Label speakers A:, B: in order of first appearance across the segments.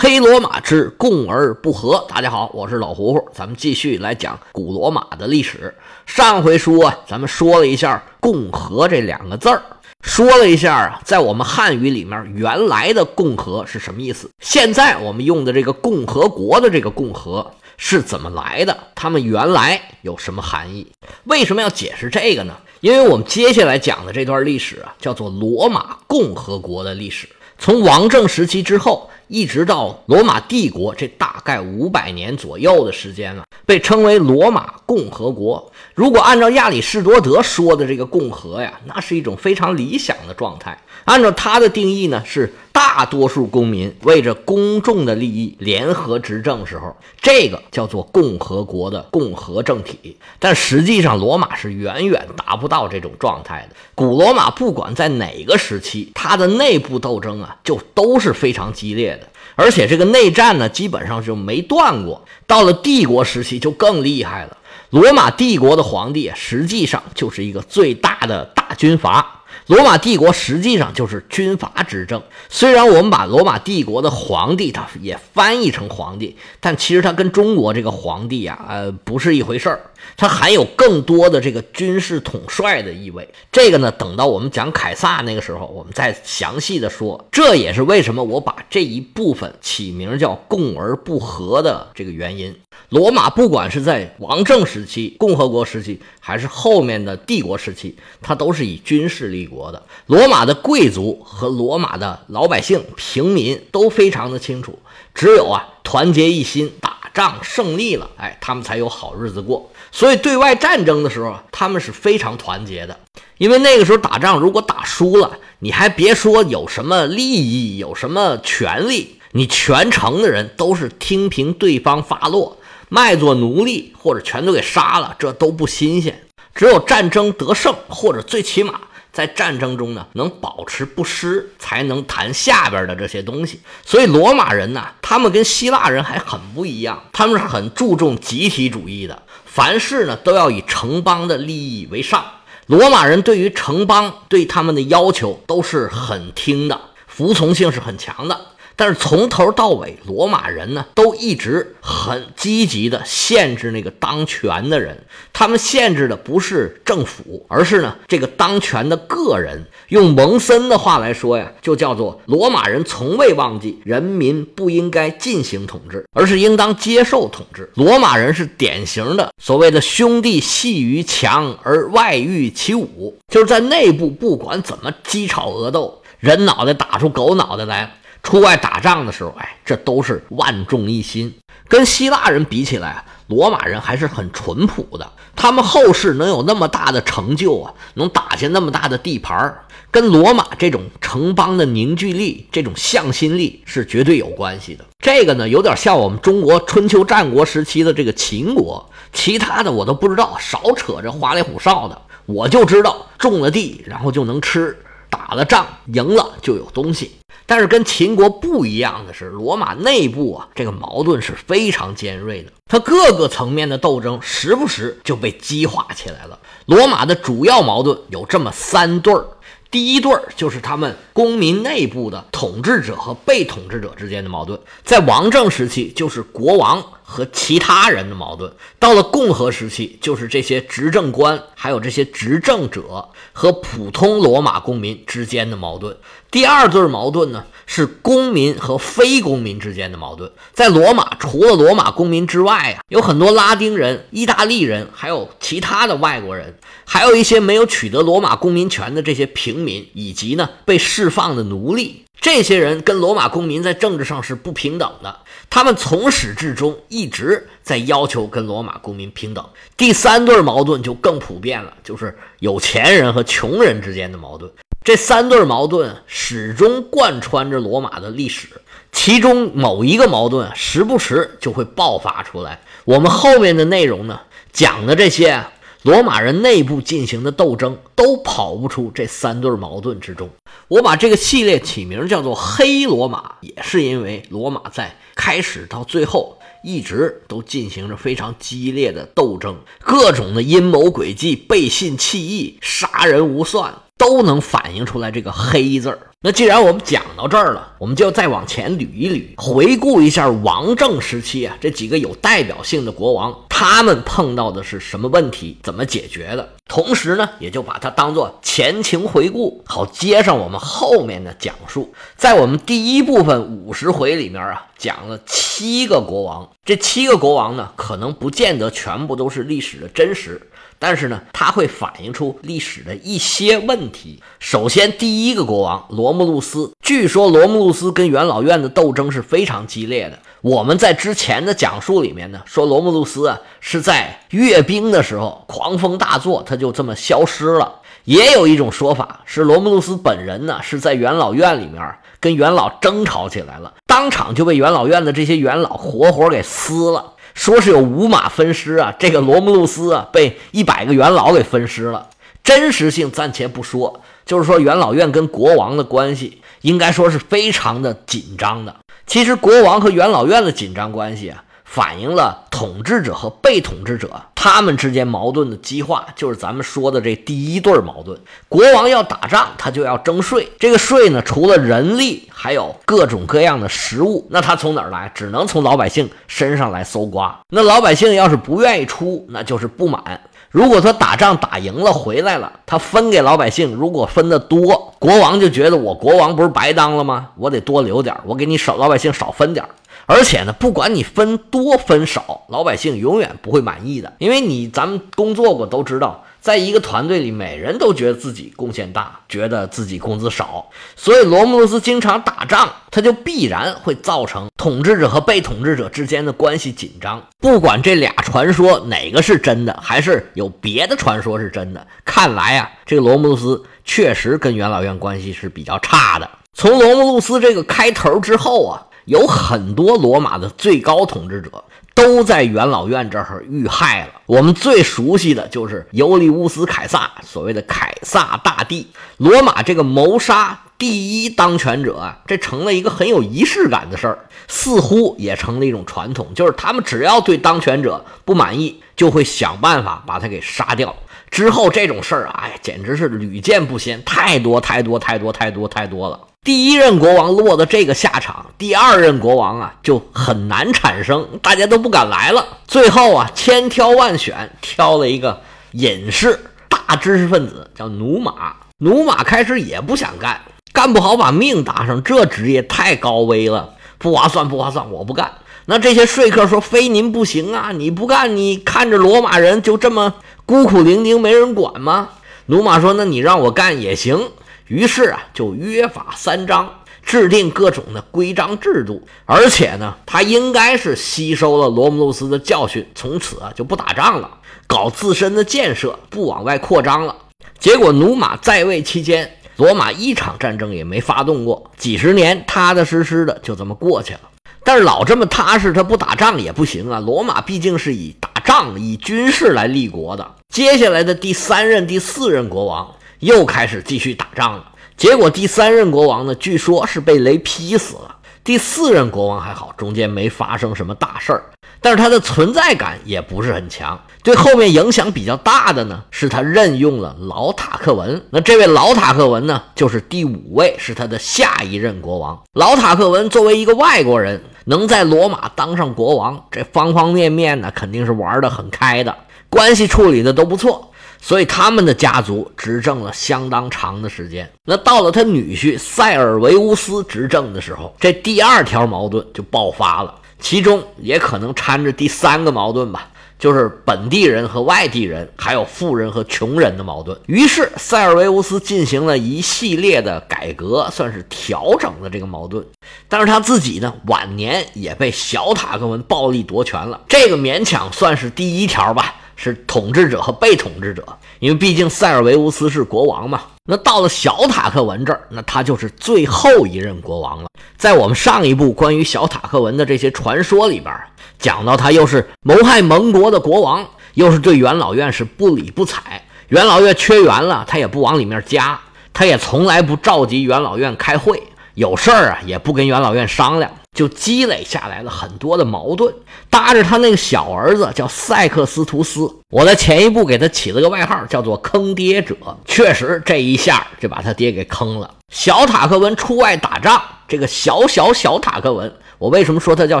A: 黑罗马之共而不和。大家好，我是老胡胡，咱们继续来讲古罗马的历史。上回书啊，咱们说了一下“共和”这两个字儿，说了一下啊，在我们汉语里面原来的“共和”是什么意思。现在我们用的这个“共和国”的这个“共和”是怎么来的？他们原来有什么含义？为什么要解释这个呢？因为我们接下来讲的这段历史啊，叫做罗马共和国的历史，从王政时期之后。一直到罗马帝国，这大概五百年左右的时间了，被称为罗马共和国。如果按照亚里士多德说的这个共和呀，那是一种非常理想的状态。按照他的定义呢，是大多数公民为着公众的利益联合执政时候，这个叫做共和国的共和政体。但实际上，罗马是远远达不到这种状态的。古罗马不管在哪个时期，它的内部斗争啊，就都是非常激烈的。而且这个内战呢，基本上就没断过。到了帝国时期就更厉害了。罗马帝国的皇帝实际上就是一个最大的大军阀。罗马帝国实际上就是军阀执政。虽然我们把罗马帝国的皇帝他也翻译成皇帝，但其实他跟中国这个皇帝啊，呃，不是一回事儿。它含有更多的这个军事统帅的意味。这个呢，等到我们讲凯撒那个时候，我们再详细的说。这也是为什么我把这一部分起名叫“共而不和”的这个原因。罗马不管是在王政时期、共和国时期，还是后面的帝国时期，它都是以军事立国的。罗马的贵族和罗马的老百姓、平民都非常的清楚，只有啊团结一心，打仗胜利了，哎，他们才有好日子过。所以，对外战争的时候，他们是非常团结的。因为那个时候打仗，如果打输了，你还别说有什么利益、有什么权利，你全城的人都是听凭对方发落，卖作奴隶，或者全都给杀了，这都不新鲜。只有战争得胜，或者最起码。在战争中呢，能保持不失，才能谈下边的这些东西。所以罗马人呢，他们跟希腊人还很不一样，他们是很注重集体主义的，凡事呢都要以城邦的利益为上。罗马人对于城邦对他们的要求都是很听的，服从性是很强的。但是从头到尾，罗马人呢都一直很积极的限制那个当权的人。他们限制的不是政府，而是呢这个当权的个人。用蒙森的话来说呀，就叫做罗马人从未忘记人民不应该进行统治，而是应当接受统治。罗马人是典型的所谓的兄弟戏于墙而外御其武，就是在内部不管怎么鸡吵鹅斗，人脑袋打出狗脑袋来。出外打仗的时候，哎，这都是万众一心。跟希腊人比起来，罗马人还是很淳朴的。他们后世能有那么大的成就啊，能打下那么大的地盘儿，跟罗马这种城邦的凝聚力、这种向心力是绝对有关系的。这个呢，有点像我们中国春秋战国时期的这个秦国。其他的我都不知道，少扯这花里胡哨的。我就知道种了地，然后就能吃；打了仗，赢了就有东西。但是跟秦国不一样的是，罗马内部啊，这个矛盾是非常尖锐的，它各个层面的斗争时不时就被激化起来了。罗马的主要矛盾有这么三对儿，第一对儿就是他们公民内部的统治者和被统治者之间的矛盾，在王政时期就是国王和其他人的矛盾，到了共和时期就是这些执政官还有这些执政者和普通罗马公民之间的矛盾。第二对矛盾呢，是公民和非公民之间的矛盾。在罗马，除了罗马公民之外啊，有很多拉丁人、意大利人，还有其他的外国人，还有一些没有取得罗马公民权的这些平民，以及呢被释放的奴隶。这些人跟罗马公民在政治上是不平等的，他们从始至终一直在要求跟罗马公民平等。第三对矛盾就更普遍了，就是有钱人和穷人之间的矛盾。这三对矛盾始终贯穿着罗马的历史，其中某一个矛盾时不时就会爆发出来。我们后面的内容呢，讲的这些罗马人内部进行的斗争，都跑不出这三对矛盾之中。我把这个系列起名叫做“黑罗马”，也是因为罗马在开始到最后一直都进行着非常激烈的斗争，各种的阴谋诡计、背信弃义、杀人无算。都能反映出来这个黑字儿。那既然我们讲到这儿了，我们就再往前捋一捋，回顾一下王政时期啊这几个有代表性的国王，他们碰到的是什么问题，怎么解决的？同时呢，也就把它当做前情回顾，好接上我们后面的讲述。在我们第一部分五十回里面啊，讲了七个国王，这七个国王呢，可能不见得全部都是历史的真实。但是呢，它会反映出历史的一些问题。首先，第一个国王罗慕路斯，据说罗慕路斯跟元老院的斗争是非常激烈的。我们在之前的讲述里面呢，说罗慕路斯啊是在阅兵的时候狂风大作，他就这么消失了。也有一种说法是罗慕路斯本人呢是在元老院里面跟元老争吵起来了，当场就被元老院的这些元老活活给撕了。说是有五马分尸啊，这个罗慕路斯啊被一百个元老给分尸了，真实性暂且不说，就是说元老院跟国王的关系应该说是非常的紧张的。其实国王和元老院的紧张关系啊。反映了统治者和被统治者他们之间矛盾的激化，就是咱们说的这第一对矛盾。国王要打仗，他就要征税，这个税呢，除了人力，还有各种各样的食物，那他从哪儿来？只能从老百姓身上来搜刮。那老百姓要是不愿意出，那就是不满。如果他打仗打赢了回来了，他分给老百姓，如果分的多，国王就觉得我国王不是白当了吗？我得多留点，我给你少老百姓少分点。而且呢，不管你分多分少，老百姓永远不会满意的，因为你咱们工作过都知道，在一个团队里，每人都觉得自己贡献大，觉得自己工资少，所以罗慕路斯经常打仗，他就必然会造成统治者和被统治者之间的关系紧张。不管这俩传说哪个是真的，还是有别的传说是真的，看来啊，这个罗慕路斯确实跟元老院关系是比较差的。从罗慕路斯这个开头之后啊。有很多罗马的最高统治者都在元老院这儿遇害了。我们最熟悉的就是尤利乌斯·凯撒，所谓的凯撒大帝。罗马这个谋杀第一当权者啊，这成了一个很有仪式感的事儿，似乎也成了一种传统，就是他们只要对当权者不满意，就会想办法把他给杀掉。之后这种事儿啊，哎，简直是屡见不鲜，太多太多太多太多太多了。第一任国王落的这个下场，第二任国王啊就很难产生，大家都不敢来了。最后啊，千挑万选，挑了一个隐士、大知识分子，叫努马。努马开始也不想干，干不好把命搭上，这职业太高危了，不划算，不划算，我不干。那这些说客说：“非您不行啊！你不干，你看着罗马人就这么孤苦伶仃，没人管吗？”努马说：“那你让我干也行。”于是啊，就约法三章，制定各种的规章制度。而且呢，他应该是吸收了罗姆路斯的教训，从此啊就不打仗了，搞自身的建设，不往外扩张了。结果努马在位期间，罗马一场战争也没发动过，几十年踏踏实实的就这么过去了。但是老这么踏实，他不打仗也不行啊。罗马毕竟是以打仗、以军事来立国的。接下来的第三任、第四任国王。又开始继续打仗了，结果第三任国王呢，据说是被雷劈死了。第四任国王还好，中间没发生什么大事儿，但是他的存在感也不是很强。对后面影响比较大的呢，是他任用了老塔克文。那这位老塔克文呢，就是第五位，是他的下一任国王。老塔克文作为一个外国人，能在罗马当上国王，这方方面面呢，肯定是玩得很开的，关系处理的都不错。所以他们的家族执政了相当长的时间。那到了他女婿塞尔维乌斯执政的时候，这第二条矛盾就爆发了，其中也可能掺着第三个矛盾吧，就是本地人和外地人，还有富人和穷人的矛盾。于是塞尔维乌斯进行了一系列的改革，算是调整了这个矛盾。但是他自己呢，晚年也被小塔克文暴力夺权了，这个勉强算是第一条吧。是统治者和被统治者，因为毕竟塞尔维乌斯是国王嘛。那到了小塔克文这儿，那他就是最后一任国王了。在我们上一部关于小塔克文的这些传说里边，讲到他又是谋害盟国的国王，又是对元老院是不理不睬。元老院缺员了，他也不往里面加，他也从来不召集元老院开会，有事儿啊也不跟元老院商量，就积累下来了很多的矛盾，搭着他那个小儿子叫塞克斯图斯，我在前一步给他起了个外号，叫做“坑爹者”。确实，这一下就把他爹给坑了。小塔克文出外打仗，这个小小小塔克文，我为什么说他叫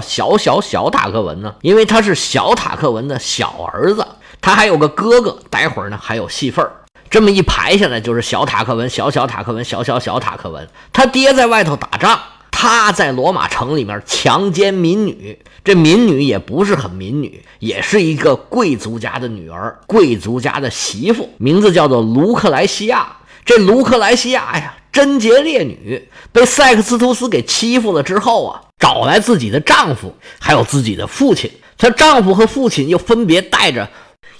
A: 小小小塔克文呢？因为他是小塔克文的小儿子，他还有个哥哥，待会儿呢还有戏份儿。这么一排下来，就是小塔克文、小小塔克文、小小小塔克文。他爹在外头打仗，他在罗马城里面强奸民女。这民女也不是很民女，也是一个贵族家的女儿，贵族家的媳妇，名字叫做卢克莱西亚。这卢克莱西亚呀，贞洁烈女，被塞克斯图斯给欺负了之后啊，找来自己的丈夫，还有自己的父亲。她丈夫和父亲又分别带着。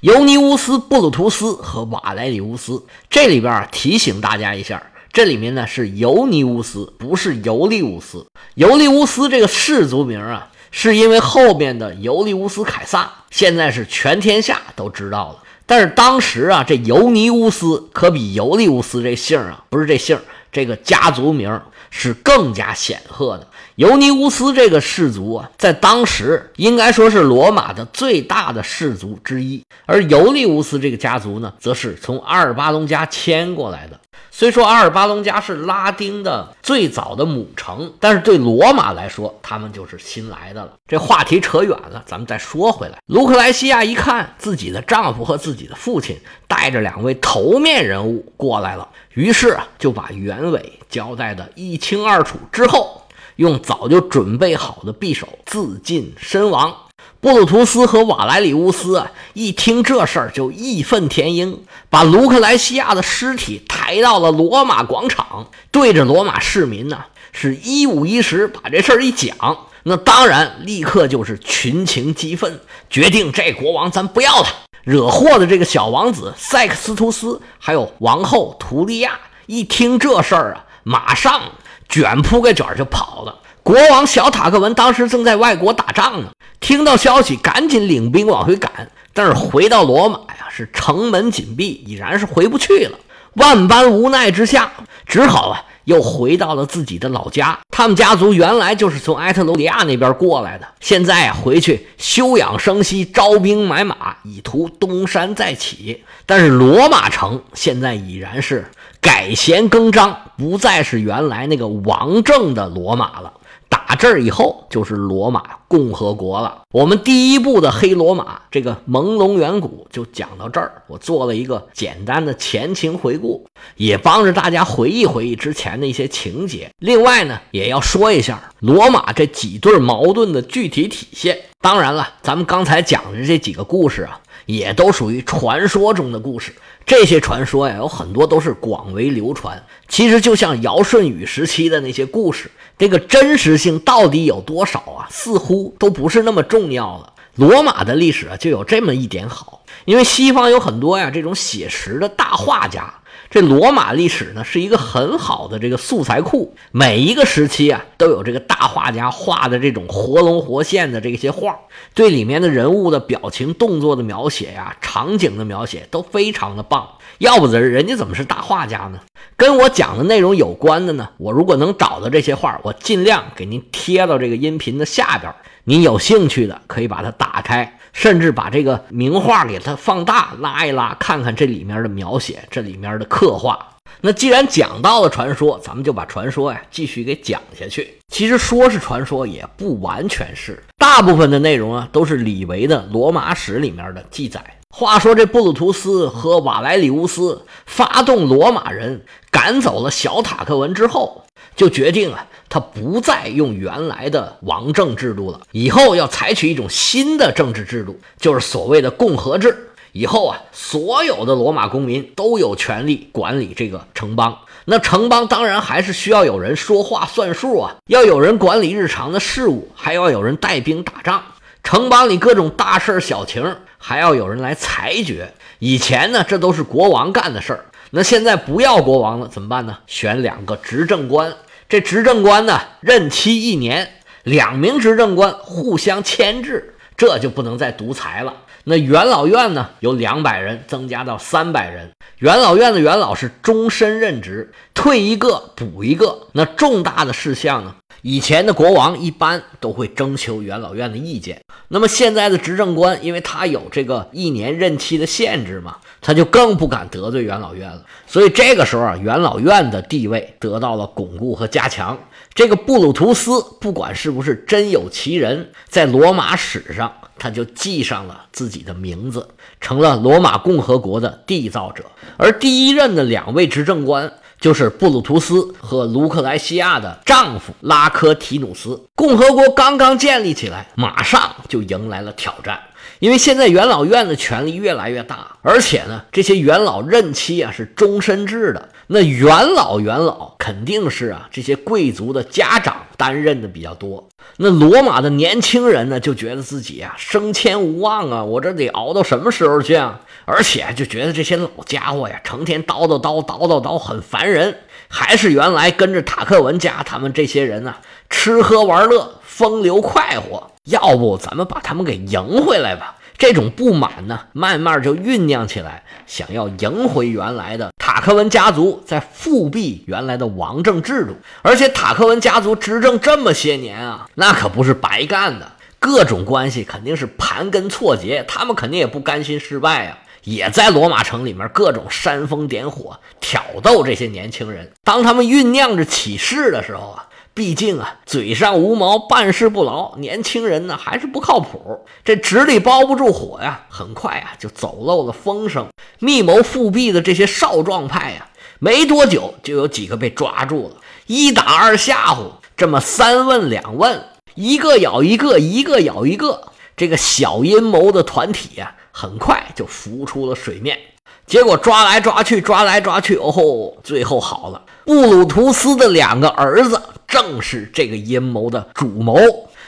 A: 尤尼乌斯、布鲁图斯和瓦莱里乌斯，这里边提醒大家一下，这里面呢是尤尼乌斯，不是尤利乌斯。尤利乌斯这个氏族名啊，是因为后面的尤利乌斯凯撒，现在是全天下都知道了。但是当时啊，这尤尼乌斯可比尤利乌斯这姓啊，不是这姓，这个家族名是更加显赫的。尤尼乌斯这个氏族啊，在当时应该说是罗马的最大的氏族之一，而尤利乌斯这个家族呢，则是从阿尔巴隆家迁过来的。虽说阿尔巴隆家是拉丁的最早的母城，但是对罗马来说，他们就是新来的了。这话题扯远了，咱们再说回来。卢克莱西亚一看自己的丈夫和自己的父亲带着两位头面人物过来了，于是啊，就把原委交代的一清二楚之后。用早就准备好的匕首自尽身亡。布鲁图斯和瓦莱里乌斯啊，一听这事儿就义愤填膺，把卢克莱西亚的尸体抬到了罗马广场，对着罗马市民呢是一五一十把这事儿一讲。那当然，立刻就是群情激愤，决定这国王咱不要了。惹祸的这个小王子塞克斯图斯，还有王后图利亚，一听这事儿啊，马上。卷铺盖卷就跑了。国王小塔克文当时正在外国打仗呢，听到消息赶紧领兵往回赶。但是回到罗马呀，是城门紧闭，已然是回不去了。万般无奈之下，只好啊，又回到了自己的老家。他们家族原来就是从埃特鲁里亚那边过来的，现在啊，回去休养生息，招兵买马，以图东山再起。但是罗马城现在已然是。改弦更张，不再是原来那个王政的罗马了。打这儿以后，就是罗马共和国了。我们第一部的黑罗马这个朦胧远古就讲到这儿。我做了一个简单的前情回顾，也帮着大家回忆回忆之前的一些情节。另外呢，也要说一下罗马这几对矛盾的具体体现。当然了，咱们刚才讲的这几个故事啊，也都属于传说中的故事。这些传说呀，有很多都是广为流传。其实就像尧舜禹时期的那些故事，这个真实性到底有多少啊？似乎都不是那么重要了。罗马的历史啊，就有这么一点好，因为西方有很多呀这种写实的大画家。这罗马历史呢，是一个很好的这个素材库，每一个时期啊，都有这个大画家画的这种活龙活现的这些画，对里面的人物的表情、动作的描写呀，场景的描写都非常的棒。要不人人家怎么是大画家呢？跟我讲的内容有关的呢，我如果能找到这些画，我尽量给您贴到这个音频的下边。您有兴趣的可以把它打开，甚至把这个名画给它放大拉一拉，看看这里面的描写，这里面的刻画。那既然讲到了传说，咱们就把传说呀继续给讲下去。其实说是传说，也不完全是，大部分的内容啊都是李维的《罗马史》里面的记载。话说这布鲁图斯和瓦莱里乌斯发动罗马人赶走了小塔克文之后，就决定啊。他不再用原来的王政制度了，以后要采取一种新的政治制度，就是所谓的共和制。以后啊，所有的罗马公民都有权利管理这个城邦。那城邦当然还是需要有人说话算数啊，要有人管理日常的事务，还要有人带兵打仗。城邦里各种大事小情，还要有人来裁决。以前呢，这都是国王干的事儿。那现在不要国王了，怎么办呢？选两个执政官。这执政官呢，任期一年，两名执政官互相牵制，这就不能再独裁了。那元老院呢，由两百人增加到三百人。元老院的元老是终身任职，退一个补一个。那重大的事项呢，以前的国王一般都会征求元老院的意见，那么现在的执政官，因为他有这个一年任期的限制嘛，他就更不敢得罪元老院了。所以这个时候啊，元老院的地位得到了巩固和加强。这个布鲁图斯，不管是不是真有其人，在罗马史上他就记上了自己的名字，成了罗马共和国的缔造者。而第一任的两位执政官。就是布鲁图斯和卢克莱西亚的丈夫拉科提努斯。共和国刚刚建立起来，马上就迎来了挑战，因为现在元老院的权力越来越大，而且呢，这些元老任期啊是终身制的。那元老元老肯定是啊，这些贵族的家长担任的比较多。那罗马的年轻人呢，就觉得自己啊升迁无望啊，我这得熬到什么时候去啊？而且就觉得这些老家伙呀，成天叨叨叨叨叨叨，很烦人。还是原来跟着塔克文家他们这些人呢，吃喝玩乐，风流快活。要不咱们把他们给赢回来吧？这种不满呢，慢慢就酝酿起来，想要赢回原来的塔克文家族，在复辟原来的王政制度。而且塔克文家族执政这么些年啊，那可不是白干的，各种关系肯定是盘根错节，他们肯定也不甘心失败啊。也在罗马城里面各种煽风点火，挑逗这些年轻人。当他们酝酿着起事的时候啊，毕竟啊，嘴上无毛，办事不牢，年轻人呢还是不靠谱，这纸里包不住火呀。很快啊，就走漏了风声，密谋复辟的这些少壮派呀，没多久就有几个被抓住了，一打二吓唬，这么三问两问，一个咬一个，一个咬一个，这个小阴谋的团体呀。很快就浮出了水面，结果抓来抓去，抓来抓去，哦吼！最后好了，布鲁图斯的两个儿子正是这个阴谋的主谋。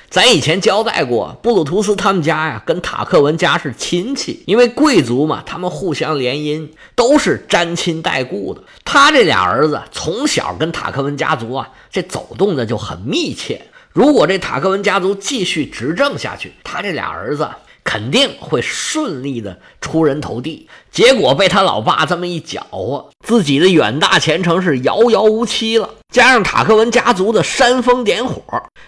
A: 咱以前交代过，布鲁图斯他们家呀，跟塔克文家是亲戚，因为贵族嘛，他们互相联姻，都是沾亲带故的。他这俩儿子从小跟塔克文家族啊，这走动的就很密切。如果这塔克文家族继续执政下去，他这俩儿子。肯定会顺利的出人头地，结果被他老爸这么一搅和，自己的远大前程是遥遥无期了。加上塔克文家族的煽风点火，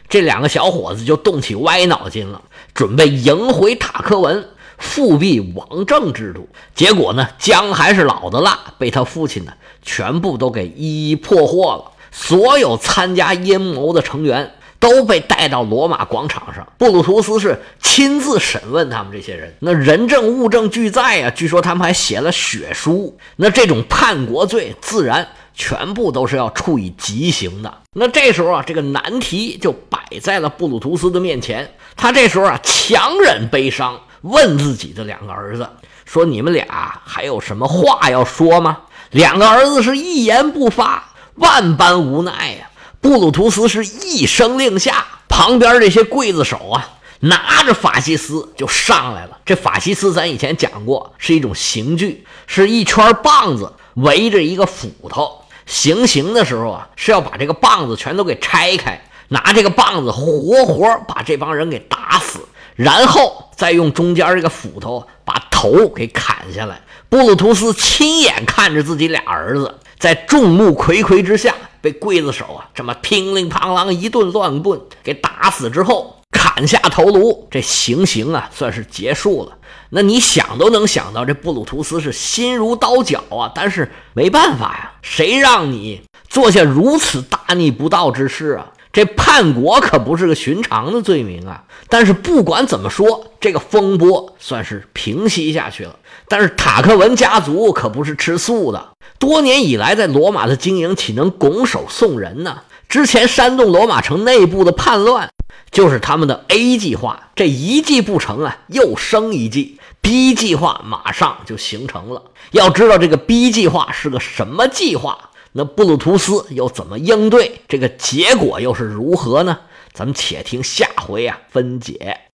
A: 这两个小伙子就动起歪脑筋了，准备迎回塔克文，复辟王政制度。结果呢，姜还是老的辣，被他父亲呢全部都给一一破获了。所有参加阴谋的成员。都被带到罗马广场上，布鲁图斯是亲自审问他们这些人，那人证物证俱在呀。据说他们还写了血书，那这种叛国罪自然全部都是要处以极刑的。那这时候啊，这个难题就摆在了布鲁图斯的面前。他这时候啊，强忍悲伤，问自己的两个儿子说：“你们俩还有什么话要说吗？”两个儿子是一言不发，万般无奈呀。布鲁图斯是一声令下，旁边这些刽子手啊，拿着法西斯就上来了。这法西斯咱以前讲过，是一种刑具，是一圈棒子围着一个斧头。行刑的时候啊，是要把这个棒子全都给拆开，拿这个棒子活活把这帮人给打死，然后再用中间这个斧头把头给砍下来。布鲁图斯亲眼看着自己俩儿子在众目睽睽之下。被刽子手啊这么乒铃乓啷一顿乱棍给打死之后，砍下头颅，这行刑啊算是结束了。那你想都能想到，这布鲁图斯是心如刀绞啊！但是没办法呀，谁让你做下如此大逆不道之事啊？这叛国可不是个寻常的罪名啊！但是不管怎么说，这个风波算是平息下去了。但是塔克文家族可不是吃素的。多年以来，在罗马的经营岂能拱手送人呢？之前煽动罗马城内部的叛乱，就是他们的 A 计划。这一计不成啊，又生一计，B 计划马上就形成了。要知道这个 B 计划是个什么计划，那布鲁图斯又怎么应对？这个结果又是如何呢？咱们且听下回啊分解。